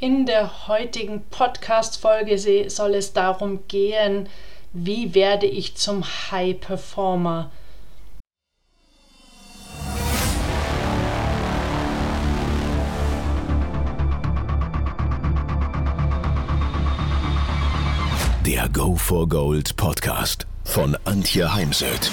In der heutigen Podcast-Folge soll es darum gehen, wie werde ich zum High Performer? Der Go for Gold Podcast von Antje Heimsöth.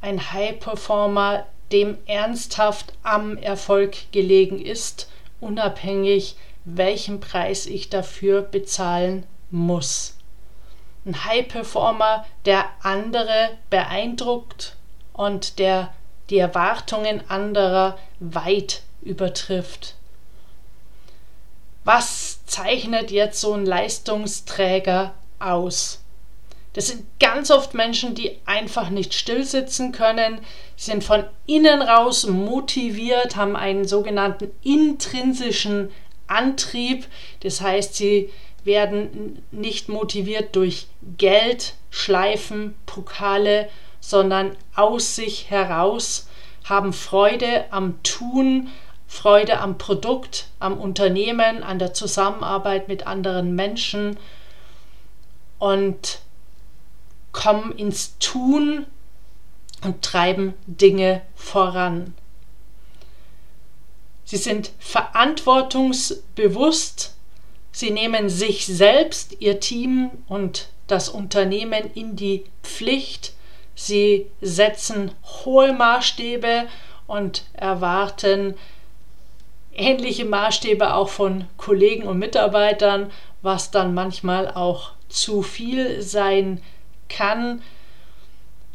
Ein High-Performer, dem ernsthaft am Erfolg gelegen ist, unabhängig welchen Preis ich dafür bezahlen muss. Ein High-Performer, der andere beeindruckt und der die Erwartungen anderer weit übertrifft. Was zeichnet jetzt so ein Leistungsträger aus? Das sind ganz oft Menschen, die einfach nicht stillsitzen können, sind von innen raus motiviert, haben einen sogenannten intrinsischen Antrieb. Das heißt, sie werden nicht motiviert durch Geld, Schleifen, Pokale, sondern aus sich heraus, haben Freude am Tun, Freude am Produkt, am Unternehmen, an der Zusammenarbeit mit anderen Menschen und kommen ins Tun und treiben Dinge voran. Sie sind verantwortungsbewusst, sie nehmen sich selbst, ihr Team und das Unternehmen in die Pflicht, sie setzen hohe Maßstäbe und erwarten ähnliche Maßstäbe auch von Kollegen und Mitarbeitern, was dann manchmal auch zu viel sein kann kann.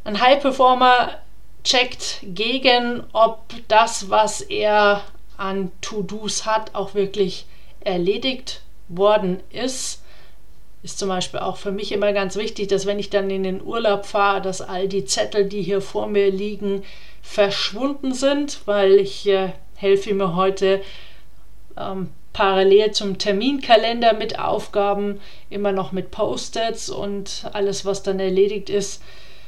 Ein High Performer checkt gegen, ob das, was er an To-Dos hat, auch wirklich erledigt worden ist. Ist zum Beispiel auch für mich immer ganz wichtig, dass wenn ich dann in den Urlaub fahre, dass all die Zettel, die hier vor mir liegen, verschwunden sind, weil ich äh, helfe mir heute ähm, parallel zum Terminkalender mit Aufgaben, immer noch mit Post-its und alles, was dann erledigt ist,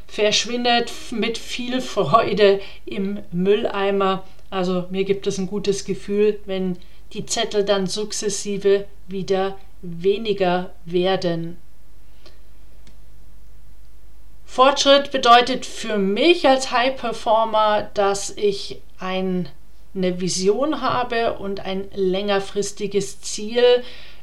verschwindet mit viel Freude im Mülleimer. Also mir gibt es ein gutes Gefühl, wenn die Zettel dann sukzessive wieder weniger werden. Fortschritt bedeutet für mich als High Performer, dass ich ein eine Vision habe und ein längerfristiges Ziel.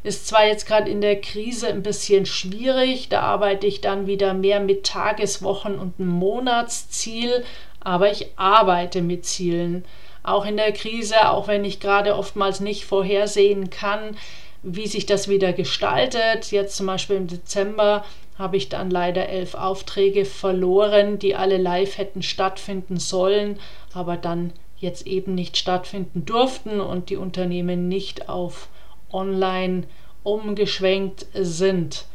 Ist zwar jetzt gerade in der Krise ein bisschen schwierig, da arbeite ich dann wieder mehr mit Tageswochen und Monatsziel, aber ich arbeite mit Zielen. Auch in der Krise, auch wenn ich gerade oftmals nicht vorhersehen kann, wie sich das wieder gestaltet. Jetzt zum Beispiel im Dezember habe ich dann leider elf Aufträge verloren, die alle live hätten stattfinden sollen, aber dann jetzt eben nicht stattfinden durften und die Unternehmen nicht auf Online umgeschwenkt sind.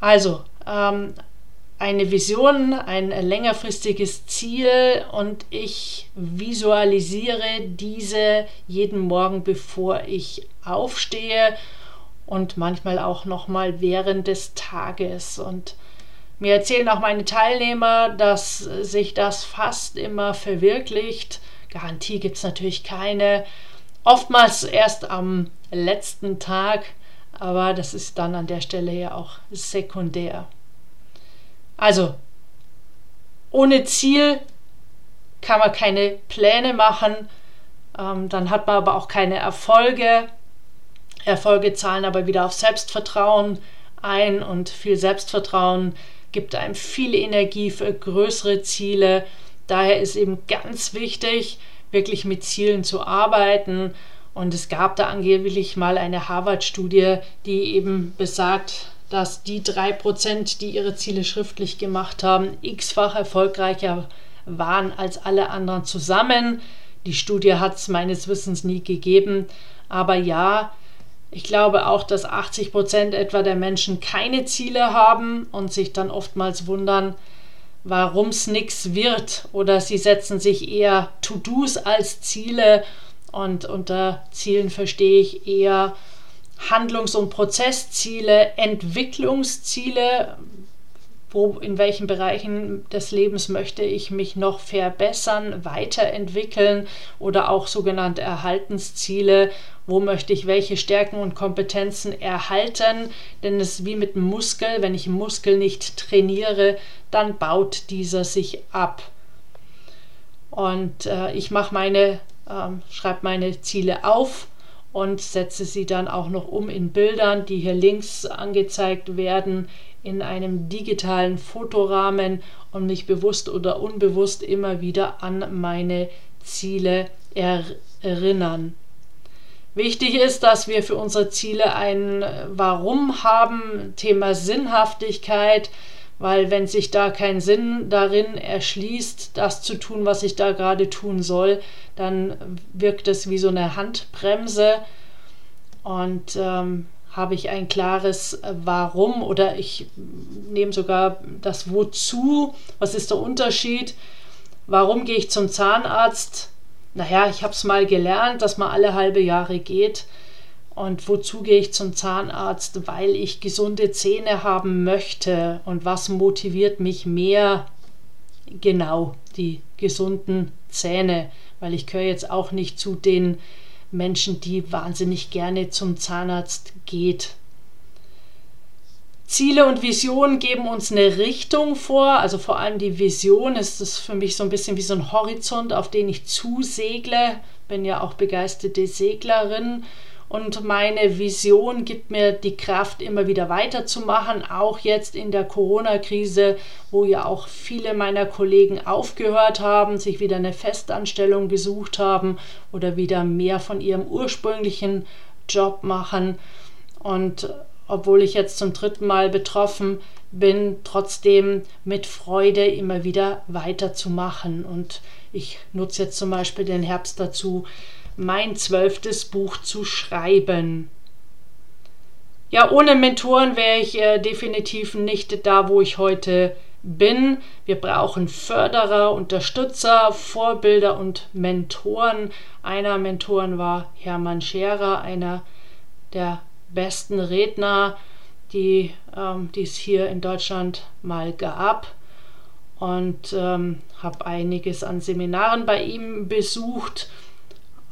Also ähm, eine Vision, ein längerfristiges Ziel und ich visualisiere diese jeden Morgen, bevor ich aufstehe und manchmal auch noch mal während des Tages und mir erzählen auch meine Teilnehmer, dass sich das fast immer verwirklicht. Garantie gibt es natürlich keine. Oftmals erst am letzten Tag, aber das ist dann an der Stelle ja auch sekundär. Also, ohne Ziel kann man keine Pläne machen, ähm, dann hat man aber auch keine Erfolge. Erfolge zahlen aber wieder auf Selbstvertrauen ein und viel Selbstvertrauen gibt einem viel Energie für größere Ziele. Daher ist eben ganz wichtig, wirklich mit Zielen zu arbeiten. Und es gab da angeblich mal eine Harvard-Studie, die eben besagt, dass die drei Prozent, die ihre Ziele schriftlich gemacht haben, x-fach erfolgreicher waren als alle anderen zusammen. Die Studie hat es meines Wissens nie gegeben. Aber ja, ich glaube auch, dass 80 Prozent etwa der Menschen keine Ziele haben und sich dann oftmals wundern, warum es nichts wird. Oder sie setzen sich eher To-Dos als Ziele. Und unter Zielen verstehe ich eher Handlungs- und Prozessziele, Entwicklungsziele, wo, in welchen Bereichen des Lebens möchte ich mich noch verbessern, weiterentwickeln oder auch sogenannte Erhaltensziele, wo möchte ich welche Stärken und Kompetenzen erhalten, denn es ist wie mit einem Muskel, wenn ich einen Muskel nicht trainiere, dann baut dieser sich ab. Und äh, ich mache meine, äh, schreibe meine Ziele auf und setze sie dann auch noch um in Bildern, die hier links angezeigt werden, in einem digitalen Fotorahmen und mich bewusst oder unbewusst immer wieder an meine Ziele erinnern. Wichtig ist, dass wir für unsere Ziele ein Warum haben, Thema Sinnhaftigkeit, weil wenn sich da kein Sinn darin erschließt, das zu tun, was ich da gerade tun soll, dann wirkt es wie so eine Handbremse und ähm, habe ich ein klares äh, Warum oder ich nehme sogar das Wozu. Was ist der Unterschied? Warum gehe ich zum Zahnarzt? Naja, ich habe es mal gelernt, dass man alle halbe Jahre geht. Und wozu gehe ich zum Zahnarzt? Weil ich gesunde Zähne haben möchte. Und was motiviert mich mehr? Genau, die gesunden Zähne. Weil ich gehöre jetzt auch nicht zu den Menschen, die wahnsinnig gerne zum Zahnarzt geht. Ziele und Visionen geben uns eine Richtung vor, also vor allem die Vision ist es für mich so ein bisschen wie so ein Horizont, auf den ich zusegle. Bin ja auch begeisterte Seglerin und meine Vision gibt mir die Kraft, immer wieder weiterzumachen, auch jetzt in der Corona-Krise, wo ja auch viele meiner Kollegen aufgehört haben, sich wieder eine Festanstellung gesucht haben oder wieder mehr von ihrem ursprünglichen Job machen. Und obwohl ich jetzt zum dritten Mal betroffen bin, trotzdem mit Freude immer wieder weiterzumachen. Und ich nutze jetzt zum Beispiel den Herbst dazu, mein zwölftes Buch zu schreiben. Ja, ohne Mentoren wäre ich äh, definitiv nicht da, wo ich heute bin. Wir brauchen Förderer, Unterstützer, Vorbilder und Mentoren. Einer Mentoren war Hermann Scherer, einer der besten Redner, die ähm, es hier in Deutschland mal gab. Und ähm, habe einiges an Seminaren bei ihm besucht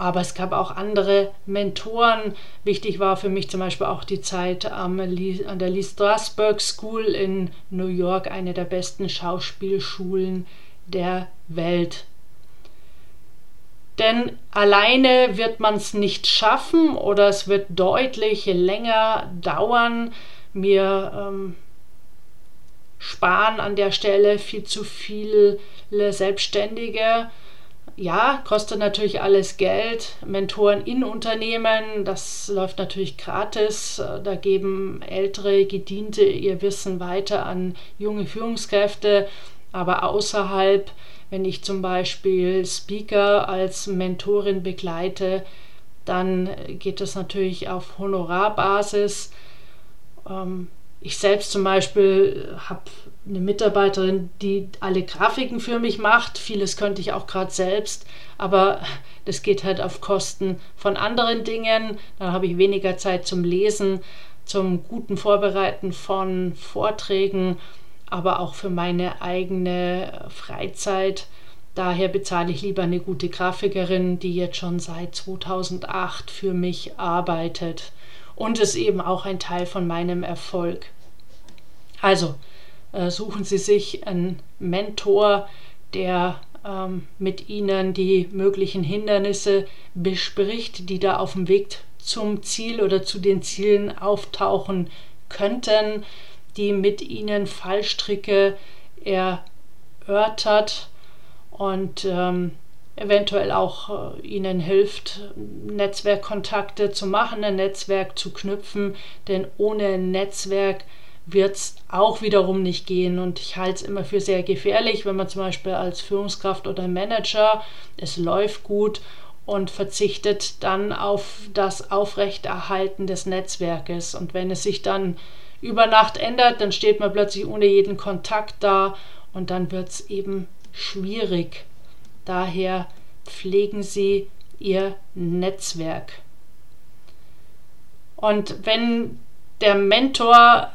aber es gab auch andere Mentoren. Wichtig war für mich zum Beispiel auch die Zeit an der Lee Strasberg School in New York, eine der besten Schauspielschulen der Welt. Denn alleine wird man es nicht schaffen oder es wird deutlich länger dauern. Mir ähm, sparen an der Stelle viel zu viele Selbstständige ja, kostet natürlich alles Geld. Mentoren in Unternehmen, das läuft natürlich gratis. Da geben ältere Gediente ihr Wissen weiter an junge Führungskräfte. Aber außerhalb, wenn ich zum Beispiel Speaker als Mentorin begleite, dann geht das natürlich auf Honorarbasis. Ähm, ich selbst zum Beispiel habe eine Mitarbeiterin, die alle Grafiken für mich macht. Vieles könnte ich auch gerade selbst, aber das geht halt auf Kosten von anderen Dingen. Dann habe ich weniger Zeit zum Lesen, zum guten Vorbereiten von Vorträgen, aber auch für meine eigene Freizeit. Daher bezahle ich lieber eine gute Grafikerin, die jetzt schon seit 2008 für mich arbeitet und ist eben auch ein Teil von meinem Erfolg. Also suchen Sie sich einen Mentor, der ähm, mit Ihnen die möglichen Hindernisse bespricht, die da auf dem Weg zum Ziel oder zu den Zielen auftauchen könnten, die mit Ihnen Fallstricke erörtert und ähm, eventuell auch äh, ihnen hilft, Netzwerkkontakte zu machen, ein Netzwerk zu knüpfen, denn ohne Netzwerk wird es auch wiederum nicht gehen. Und ich halte es immer für sehr gefährlich, wenn man zum Beispiel als Führungskraft oder Manager, es läuft gut und verzichtet dann auf das Aufrechterhalten des Netzwerkes. Und wenn es sich dann über Nacht ändert, dann steht man plötzlich ohne jeden Kontakt da und dann wird es eben schwierig. Daher pflegen Sie Ihr Netzwerk. Und wenn der Mentor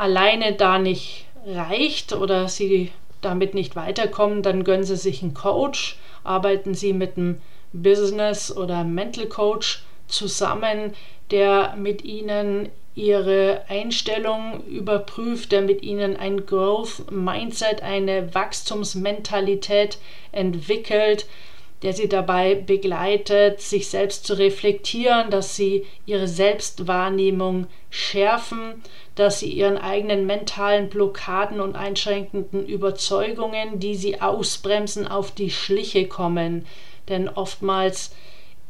alleine da nicht reicht oder Sie damit nicht weiterkommen, dann gönnen Sie sich einen Coach, arbeiten Sie mit einem Business- oder Mental Coach zusammen, der mit Ihnen Ihre Einstellung überprüft, der mit Ihnen ein Growth Mindset, eine Wachstumsmentalität entwickelt, der Sie dabei begleitet, sich selbst zu reflektieren, dass Sie Ihre Selbstwahrnehmung schärfen, dass Sie Ihren eigenen mentalen Blockaden und einschränkenden Überzeugungen, die Sie ausbremsen, auf die Schliche kommen denn oftmals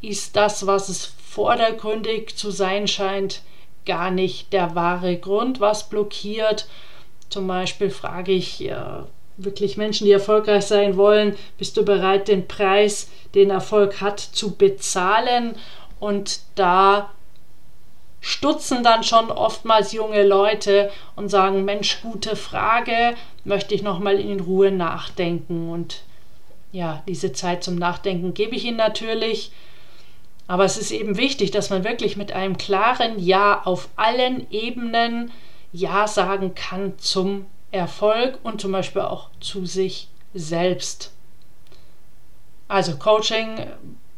ist das, was es vordergründig zu sein scheint, gar nicht der wahre Grund, was blockiert. Zum Beispiel frage ich ja, wirklich Menschen, die erfolgreich sein wollen, bist du bereit, den Preis, den Erfolg hat, zu bezahlen? Und da stutzen dann schon oftmals junge Leute und sagen, Mensch, gute Frage, möchte ich noch mal in Ruhe nachdenken. Und ja, diese Zeit zum Nachdenken gebe ich Ihnen natürlich. Aber es ist eben wichtig, dass man wirklich mit einem klaren Ja auf allen Ebenen Ja sagen kann zum Erfolg und zum Beispiel auch zu sich selbst. Also Coaching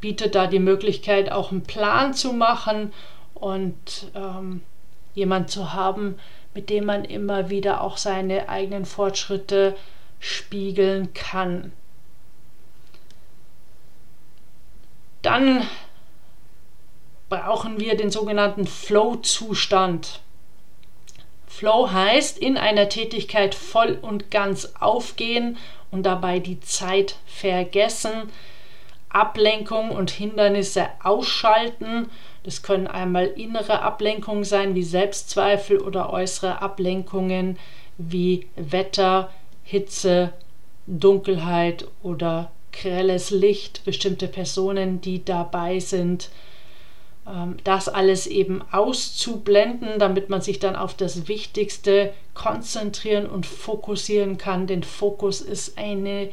bietet da die Möglichkeit, auch einen Plan zu machen und ähm, jemand zu haben, mit dem man immer wieder auch seine eigenen Fortschritte spiegeln kann. Dann brauchen wir den sogenannten Flow-Zustand. Flow heißt in einer Tätigkeit voll und ganz aufgehen und dabei die Zeit vergessen, Ablenkung und Hindernisse ausschalten. Das können einmal innere Ablenkungen sein, wie Selbstzweifel oder äußere Ablenkungen wie Wetter, Hitze, Dunkelheit oder grelles Licht, bestimmte Personen, die dabei sind, das alles eben auszublenden, damit man sich dann auf das Wichtigste konzentrieren und fokussieren kann. Denn Fokus ist eine,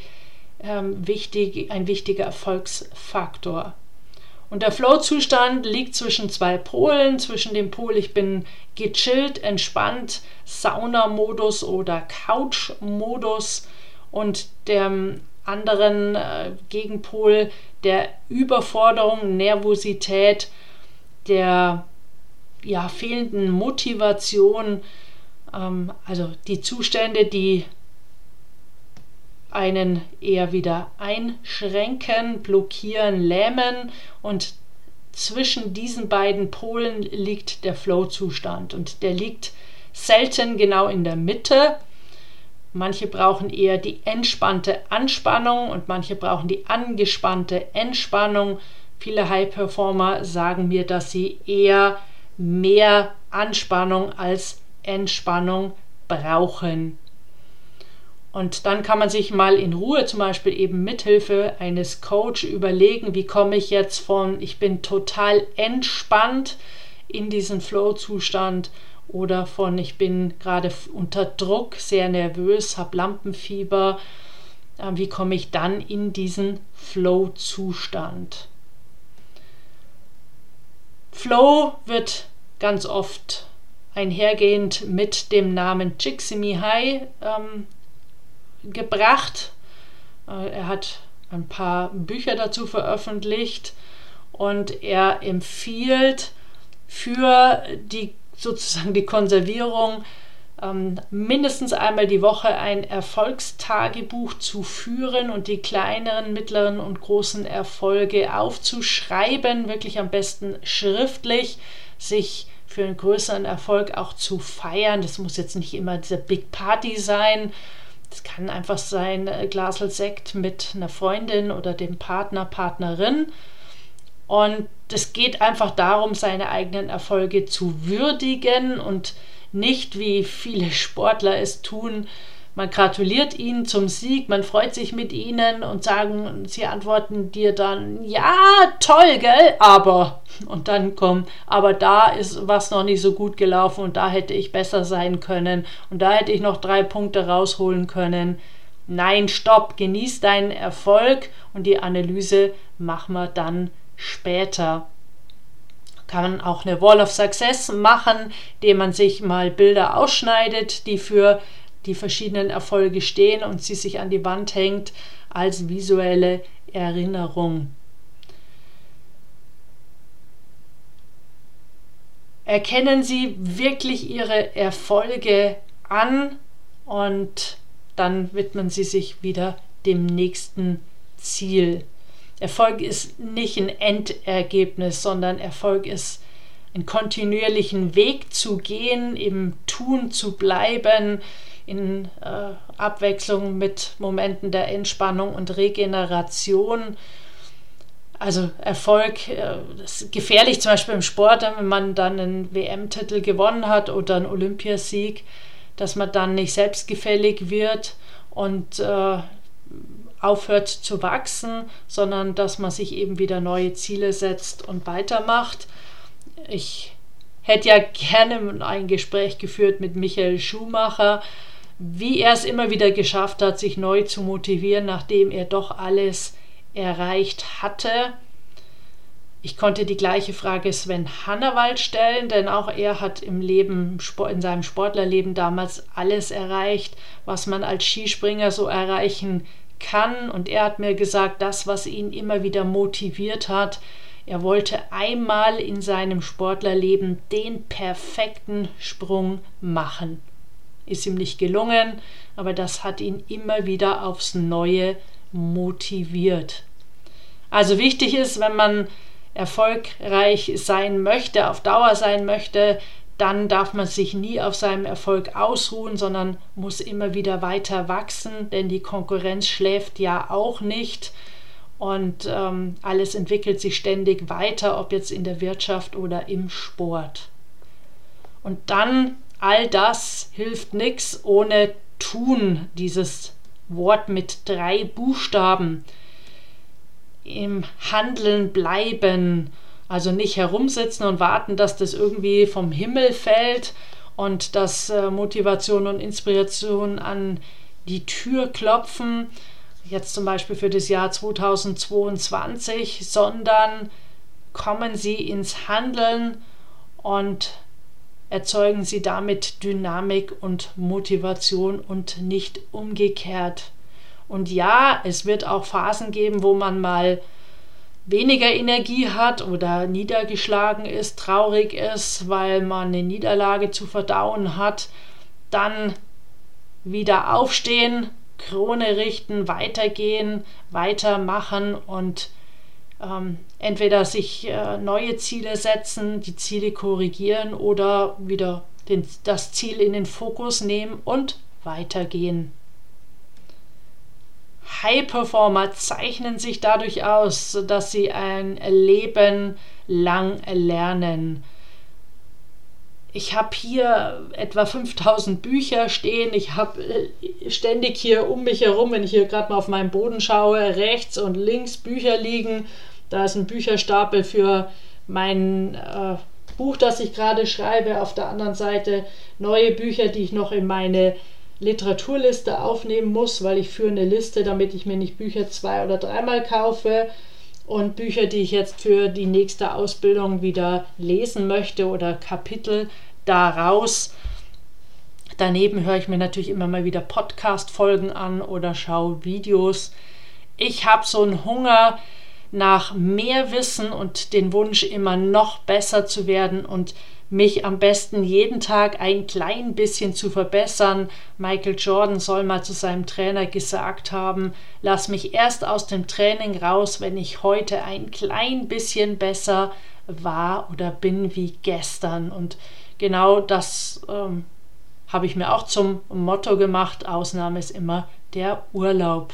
ähm, wichtig, ein wichtiger Erfolgsfaktor. Und der Flow-Zustand liegt zwischen zwei Polen, zwischen dem Pol, ich bin gechillt, entspannt, Sauna-Modus oder Couch-Modus und dem anderen äh, Gegenpol der Überforderung, Nervosität, der ja, fehlenden Motivation, ähm, also die Zustände, die einen eher wieder einschränken, blockieren, lähmen und zwischen diesen beiden Polen liegt der Flow-Zustand und der liegt selten genau in der Mitte, Manche brauchen eher die entspannte Anspannung und manche brauchen die angespannte Entspannung. Viele High-Performer sagen mir, dass sie eher mehr Anspannung als Entspannung brauchen. Und dann kann man sich mal in Ruhe, zum Beispiel eben mithilfe eines Coach, überlegen, wie komme ich jetzt von, ich bin total entspannt in diesen Flow-Zustand oder von ich bin gerade unter Druck, sehr nervös, habe Lampenfieber. Äh, wie komme ich dann in diesen Flow-Zustand? Flow wird ganz oft einhergehend mit dem Namen Csikszentmihalyi ähm, gebracht. Äh, er hat ein paar Bücher dazu veröffentlicht und er empfiehlt für die sozusagen die Konservierung, ähm, mindestens einmal die Woche ein Erfolgstagebuch zu führen und die kleineren, mittleren und großen Erfolge aufzuschreiben, wirklich am besten schriftlich, sich für einen größeren Erfolg auch zu feiern. Das muss jetzt nicht immer diese Big Party sein. Das kann einfach sein, äh, Glasel Sekt mit einer Freundin oder dem Partner, Partnerin und es geht einfach darum, seine eigenen Erfolge zu würdigen und nicht, wie viele Sportler es tun, man gratuliert ihnen zum Sieg, man freut sich mit ihnen und sagen, sie antworten dir dann, ja, toll, gell, aber. Und dann kommt, aber da ist was noch nicht so gut gelaufen und da hätte ich besser sein können und da hätte ich noch drei Punkte rausholen können. Nein, stopp, genieß deinen Erfolg und die Analyse machen wir dann später kann man auch eine Wall of Success machen, indem man sich mal Bilder ausschneidet, die für die verschiedenen Erfolge stehen und sie sich an die Wand hängt als visuelle Erinnerung. Erkennen Sie wirklich Ihre Erfolge an und dann widmen Sie sich wieder dem nächsten Ziel. Erfolg ist nicht ein Endergebnis, sondern Erfolg ist einen kontinuierlichen Weg zu gehen, im Tun zu bleiben, in äh, Abwechslung mit Momenten der Entspannung und Regeneration. Also Erfolg äh, ist gefährlich zum Beispiel im Sport, wenn man dann einen WM-Titel gewonnen hat oder einen Olympiasieg, dass man dann nicht selbstgefällig wird und äh, aufhört zu wachsen, sondern dass man sich eben wieder neue Ziele setzt und weitermacht. Ich hätte ja gerne ein Gespräch geführt mit Michael Schumacher, wie er es immer wieder geschafft hat, sich neu zu motivieren, nachdem er doch alles erreicht hatte. Ich konnte die gleiche Frage Sven Hannawald stellen, denn auch er hat im Leben, in seinem Sportlerleben damals alles erreicht, was man als Skispringer so erreichen kann. Und er hat mir gesagt, das, was ihn immer wieder motiviert hat, er wollte einmal in seinem Sportlerleben den perfekten Sprung machen ist ihm nicht gelungen, aber das hat ihn immer wieder aufs Neue motiviert. Also wichtig ist, wenn man erfolgreich sein möchte, auf Dauer sein möchte, dann darf man sich nie auf seinem Erfolg ausruhen, sondern muss immer wieder weiter wachsen, denn die Konkurrenz schläft ja auch nicht und ähm, alles entwickelt sich ständig weiter, ob jetzt in der Wirtschaft oder im Sport. Und dann all das hilft nichts ohne tun, dieses Wort mit drei Buchstaben. Im Handeln bleiben, also nicht herumsitzen und warten, dass das irgendwie vom Himmel fällt und dass äh, Motivation und Inspiration an die Tür klopfen, jetzt zum Beispiel für das Jahr 2022, sondern kommen Sie ins Handeln und erzeugen sie damit Dynamik und Motivation und nicht umgekehrt. Und ja, es wird auch Phasen geben, wo man mal weniger Energie hat oder niedergeschlagen ist, traurig ist, weil man eine Niederlage zu verdauen hat, dann wieder aufstehen, Krone richten, weitergehen, weitermachen und ähm, entweder sich äh, neue Ziele setzen, die Ziele korrigieren oder wieder den, das Ziel in den Fokus nehmen und weitergehen. High Performer zeichnen sich dadurch aus, dass sie ein Leben lang lernen. Ich habe hier etwa 5000 Bücher stehen. Ich habe äh, ständig hier um mich herum, wenn ich hier gerade mal auf meinen Boden schaue, rechts und links Bücher liegen da ist ein Bücherstapel für mein äh, Buch, das ich gerade schreibe. Auf der anderen Seite neue Bücher, die ich noch in meine Literaturliste aufnehmen muss, weil ich führe eine Liste, damit ich mir nicht Bücher zwei oder dreimal kaufe und Bücher, die ich jetzt für die nächste Ausbildung wieder lesen möchte oder Kapitel daraus. Daneben höre ich mir natürlich immer mal wieder Podcast-Folgen an oder schaue Videos. Ich habe so einen Hunger, nach mehr Wissen und den Wunsch, immer noch besser zu werden und mich am besten jeden Tag ein klein bisschen zu verbessern. Michael Jordan soll mal zu seinem Trainer gesagt haben, lass mich erst aus dem Training raus, wenn ich heute ein klein bisschen besser war oder bin wie gestern. Und genau das ähm, habe ich mir auch zum Motto gemacht. Ausnahme ist immer der Urlaub.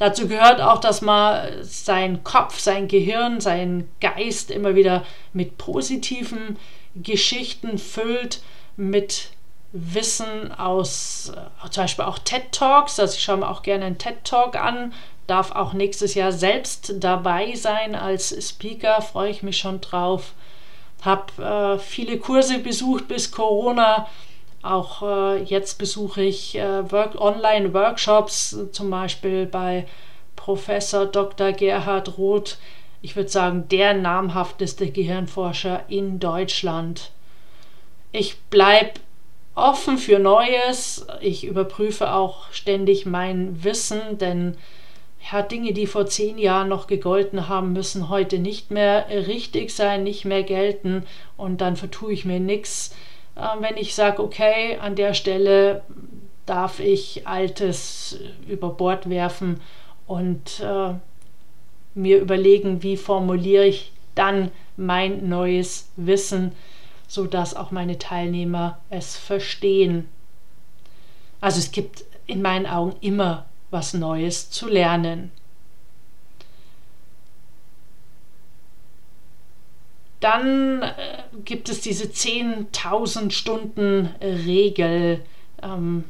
Dazu gehört auch, dass man seinen Kopf, sein Gehirn, seinen Geist immer wieder mit positiven Geschichten füllt, mit Wissen aus äh, zum Beispiel auch TED Talks. Also ich schaue mir auch gerne einen TED Talk an, darf auch nächstes Jahr selbst dabei sein als Speaker, freue ich mich schon drauf. Habe äh, viele Kurse besucht bis Corona. Auch äh, jetzt besuche ich äh, Work Online-Workshops, zum Beispiel bei Professor Dr. Gerhard Roth. Ich würde sagen, der namhafteste Gehirnforscher in Deutschland. Ich bleibe offen für Neues. Ich überprüfe auch ständig mein Wissen, denn ja, Dinge, die vor zehn Jahren noch gegolten haben, müssen heute nicht mehr richtig sein, nicht mehr gelten und dann vertue ich mir nichts. Äh, wenn ich sage, okay, an der Stelle darf ich Altes über Bord werfen und äh, mir überlegen, wie formuliere ich dann mein neues Wissen sodass auch meine Teilnehmer es verstehen. Also es gibt in meinen Augen immer was Neues zu lernen. Dann äh, gibt es diese 10.000 Stunden Regel. Ähm,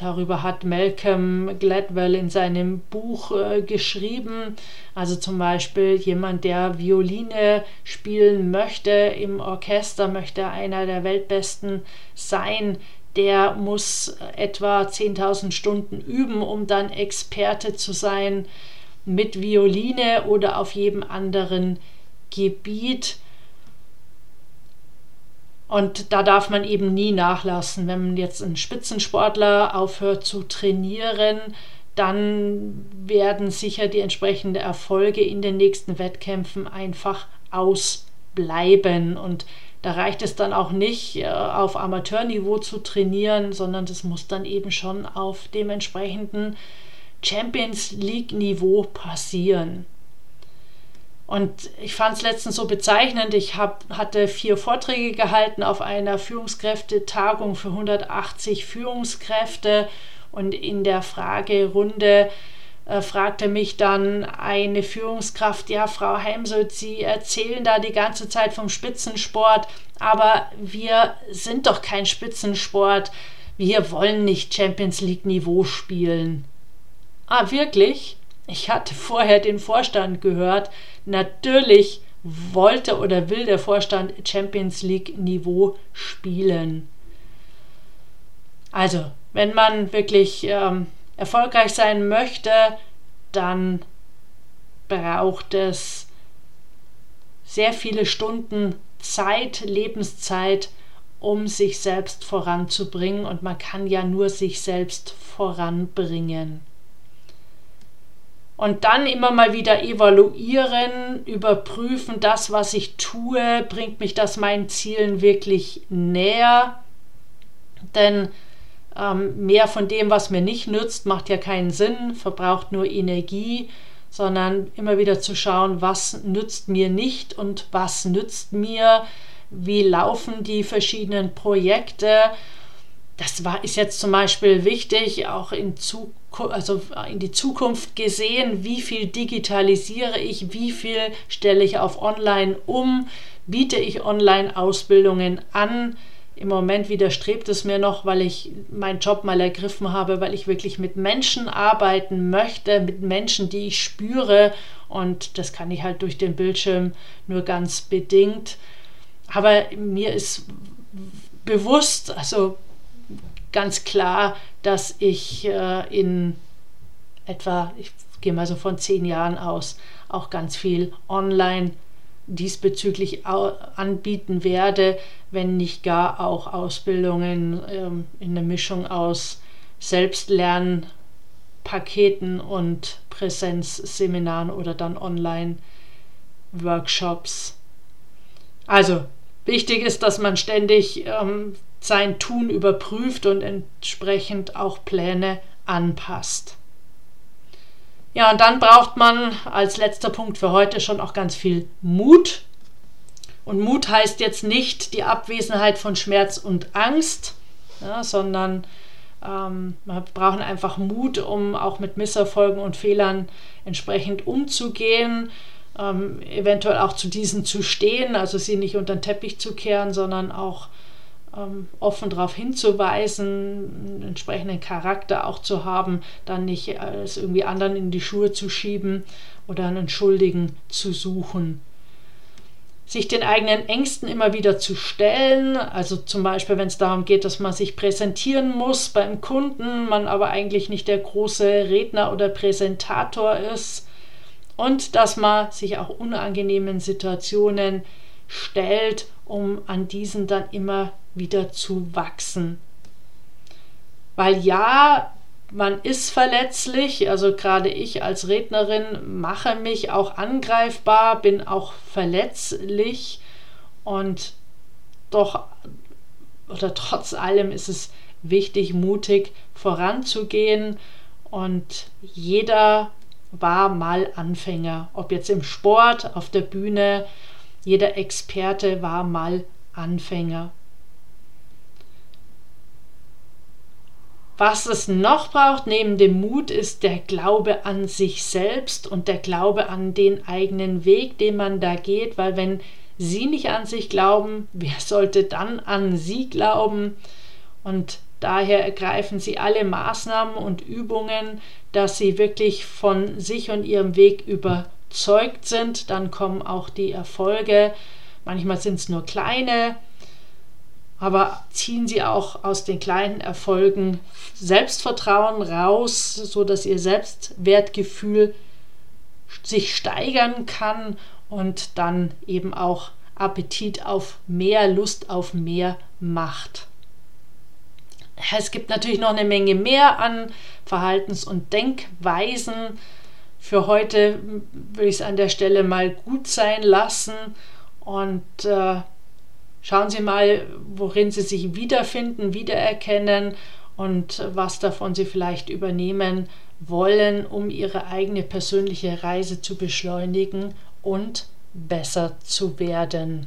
Darüber hat Malcolm Gladwell in seinem Buch äh, geschrieben. Also zum Beispiel jemand, der Violine spielen möchte im Orchester, möchte einer der Weltbesten sein, der muss etwa 10.000 Stunden üben, um dann Experte zu sein mit Violine oder auf jedem anderen Gebiet. Und da darf man eben nie nachlassen. Wenn man jetzt ein Spitzensportler aufhört zu trainieren, dann werden sicher die entsprechenden Erfolge in den nächsten Wettkämpfen einfach ausbleiben. Und da reicht es dann auch nicht, äh, auf Amateurniveau zu trainieren, sondern das muss dann eben schon auf dem entsprechenden Champions League-Niveau passieren. Und ich fand es letztens so bezeichnend. Ich hab, hatte vier Vorträge gehalten auf einer Führungskräftetagung für 180 Führungskräfte. Und in der Fragerunde äh, fragte mich dann eine Führungskraft, ja, Frau Heimsold, Sie erzählen da die ganze Zeit vom Spitzensport, aber wir sind doch kein Spitzensport. Wir wollen nicht Champions League Niveau spielen. Ah, wirklich? Ich hatte vorher den Vorstand gehört. Natürlich wollte oder will der Vorstand Champions League Niveau spielen. Also, wenn man wirklich ähm, erfolgreich sein möchte, dann braucht es sehr viele Stunden Zeit, Lebenszeit, um sich selbst voranzubringen. Und man kann ja nur sich selbst voranbringen und dann immer mal wieder evaluieren, überprüfen, das, was ich tue, bringt mich das meinen Zielen wirklich näher. Denn ähm, mehr von dem, was mir nicht nützt, macht ja keinen Sinn, verbraucht nur Energie, sondern immer wieder zu schauen, was nützt mir nicht und was nützt mir, wie laufen die verschiedenen Projekte. Das war, ist jetzt zum Beispiel wichtig, auch in also in die Zukunft gesehen, wie viel digitalisiere ich, wie viel stelle ich auf Online um, biete ich Online-Ausbildungen an. Im Moment widerstrebt es mir noch, weil ich meinen Job mal ergriffen habe, weil ich wirklich mit Menschen arbeiten möchte, mit Menschen, die ich spüre. Und das kann ich halt durch den Bildschirm nur ganz bedingt. Aber mir ist bewusst, also ganz klar, dass ich äh, in etwa, ich gehe mal so von zehn Jahren aus, auch ganz viel online diesbezüglich anbieten werde, wenn nicht gar auch Ausbildungen ähm, in der Mischung aus Selbstlernpaketen und Präsenzseminaren oder dann Online-Workshops. Also wichtig ist, dass man ständig ähm, sein Tun überprüft und entsprechend auch Pläne anpasst. Ja, und dann braucht man als letzter Punkt für heute schon auch ganz viel Mut. Und Mut heißt jetzt nicht die Abwesenheit von Schmerz und Angst, ja, sondern ähm, wir brauchen einfach Mut, um auch mit Misserfolgen und Fehlern entsprechend umzugehen, ähm, eventuell auch zu diesen zu stehen, also sie nicht unter den Teppich zu kehren, sondern auch offen darauf hinzuweisen, einen entsprechenden Charakter auch zu haben, dann nicht es irgendwie anderen in die Schuhe zu schieben oder einen Schuldigen zu suchen sich den eigenen Ängsten immer wieder zu stellen. Also zum Beispiel, wenn es darum geht, dass man sich präsentieren muss beim Kunden, man aber eigentlich nicht der große Redner oder Präsentator ist. Und dass man sich auch unangenehmen Situationen stellt, um an diesen dann immer wieder zu wachsen. Weil ja, man ist verletzlich, also gerade ich als Rednerin mache mich auch angreifbar, bin auch verletzlich und doch oder trotz allem ist es wichtig, mutig voranzugehen und jeder war mal Anfänger, ob jetzt im Sport, auf der Bühne, jeder Experte war mal Anfänger. Was es noch braucht neben dem Mut ist der Glaube an sich selbst und der Glaube an den eigenen Weg, den man da geht, weil wenn Sie nicht an sich glauben, wer sollte dann an Sie glauben? Und daher ergreifen Sie alle Maßnahmen und Übungen, dass Sie wirklich von sich und Ihrem Weg überzeugt sind. Dann kommen auch die Erfolge. Manchmal sind es nur kleine, aber ziehen Sie auch aus den kleinen Erfolgen Selbstvertrauen raus, so dass Ihr Selbstwertgefühl sich steigern kann und dann eben auch Appetit auf mehr, Lust auf mehr macht. Es gibt natürlich noch eine Menge mehr an Verhaltens- und Denkweisen. Für heute würde ich es an der Stelle mal gut sein lassen und äh, Schauen Sie mal, worin Sie sich wiederfinden, wiedererkennen und was davon Sie vielleicht übernehmen wollen, um Ihre eigene persönliche Reise zu beschleunigen und besser zu werden.